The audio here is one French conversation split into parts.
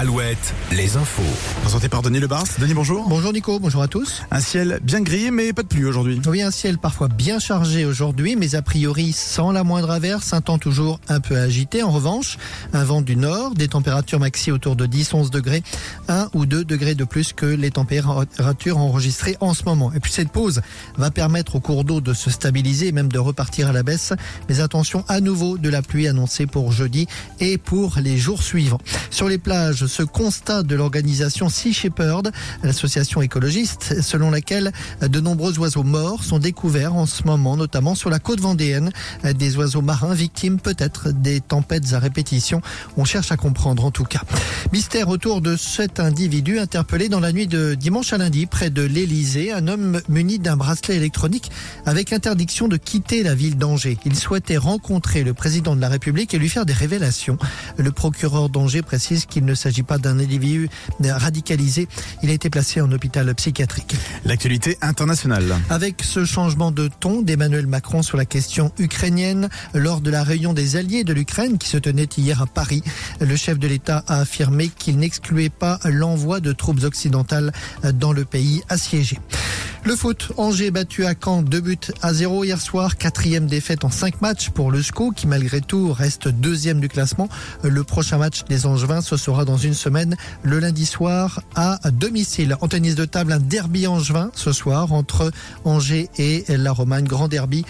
Alouette, les infos. Présenté par Denis Lebars. Denis, bonjour. Bonjour Nico, bonjour à tous. Un ciel bien gris, mais pas de pluie aujourd'hui. Oui, un ciel parfois bien chargé aujourd'hui, mais a priori sans la moindre averse, un temps toujours un peu agité. En revanche, un vent du nord, des températures maxi autour de 10-11 degrés, 1 ou 2 degrés de plus que les températures enregistrées en ce moment. Et puis cette pause va permettre au cours d'eau de se stabiliser et même de repartir à la baisse. Mais attention à nouveau de la pluie annoncée pour jeudi et pour les jours suivants. Sur les plages, ce constat de l'organisation Sea Shepherd, l'association écologiste, selon laquelle de nombreux oiseaux morts sont découverts en ce moment, notamment sur la côte vendéenne, des oiseaux marins victimes peut-être des tempêtes à répétition. On cherche à comprendre en tout cas. Mystère autour de cet individu interpellé dans la nuit de dimanche à lundi près de l'Elysée, un homme muni d'un bracelet électronique avec interdiction de quitter la ville d'Angers. Il souhaitait rencontrer le président de la République et lui faire des révélations. Le procureur d'Angers précise qu'il ne s'agit pas d'un individu radicalisé. Il a été placé en hôpital psychiatrique. L'actualité internationale. Avec ce changement de ton d'Emmanuel Macron sur la question ukrainienne, lors de la réunion des alliés de l'Ukraine qui se tenait hier à Paris, le chef de l'État a affirmé qu'il n'excluait pas l'envoi de troupes occidentales dans le pays assiégé. Le foot, Angers battu à Caen, deux buts à zéro hier soir, quatrième défaite en cinq matchs pour le SCO qui malgré tout reste deuxième du classement. Le prochain match des Angevins, ce sera dans une semaine, le lundi soir à domicile. En tennis de table, un derby angevin ce soir entre Angers et la Romagne, grand derby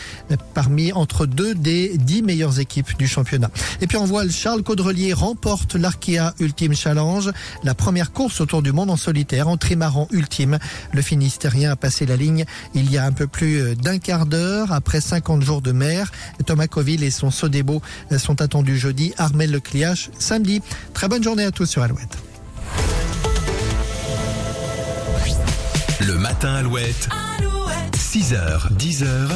parmi entre deux des dix meilleures équipes du championnat. Et puis en voile, Charles Caudrelier remporte l'Arkea Ultime Challenge, la première course autour du monde en solitaire en trimaran ultime. Le Finistérien a passé la ligne il y a un peu plus d'un quart d'heure après 50 jours de mer. Thomas Coville et son Sodebo sont attendus jeudi. Armel Lecliache samedi. Très bonne journée à tous sur Alouette. Le matin Alouette. 6h, 10h.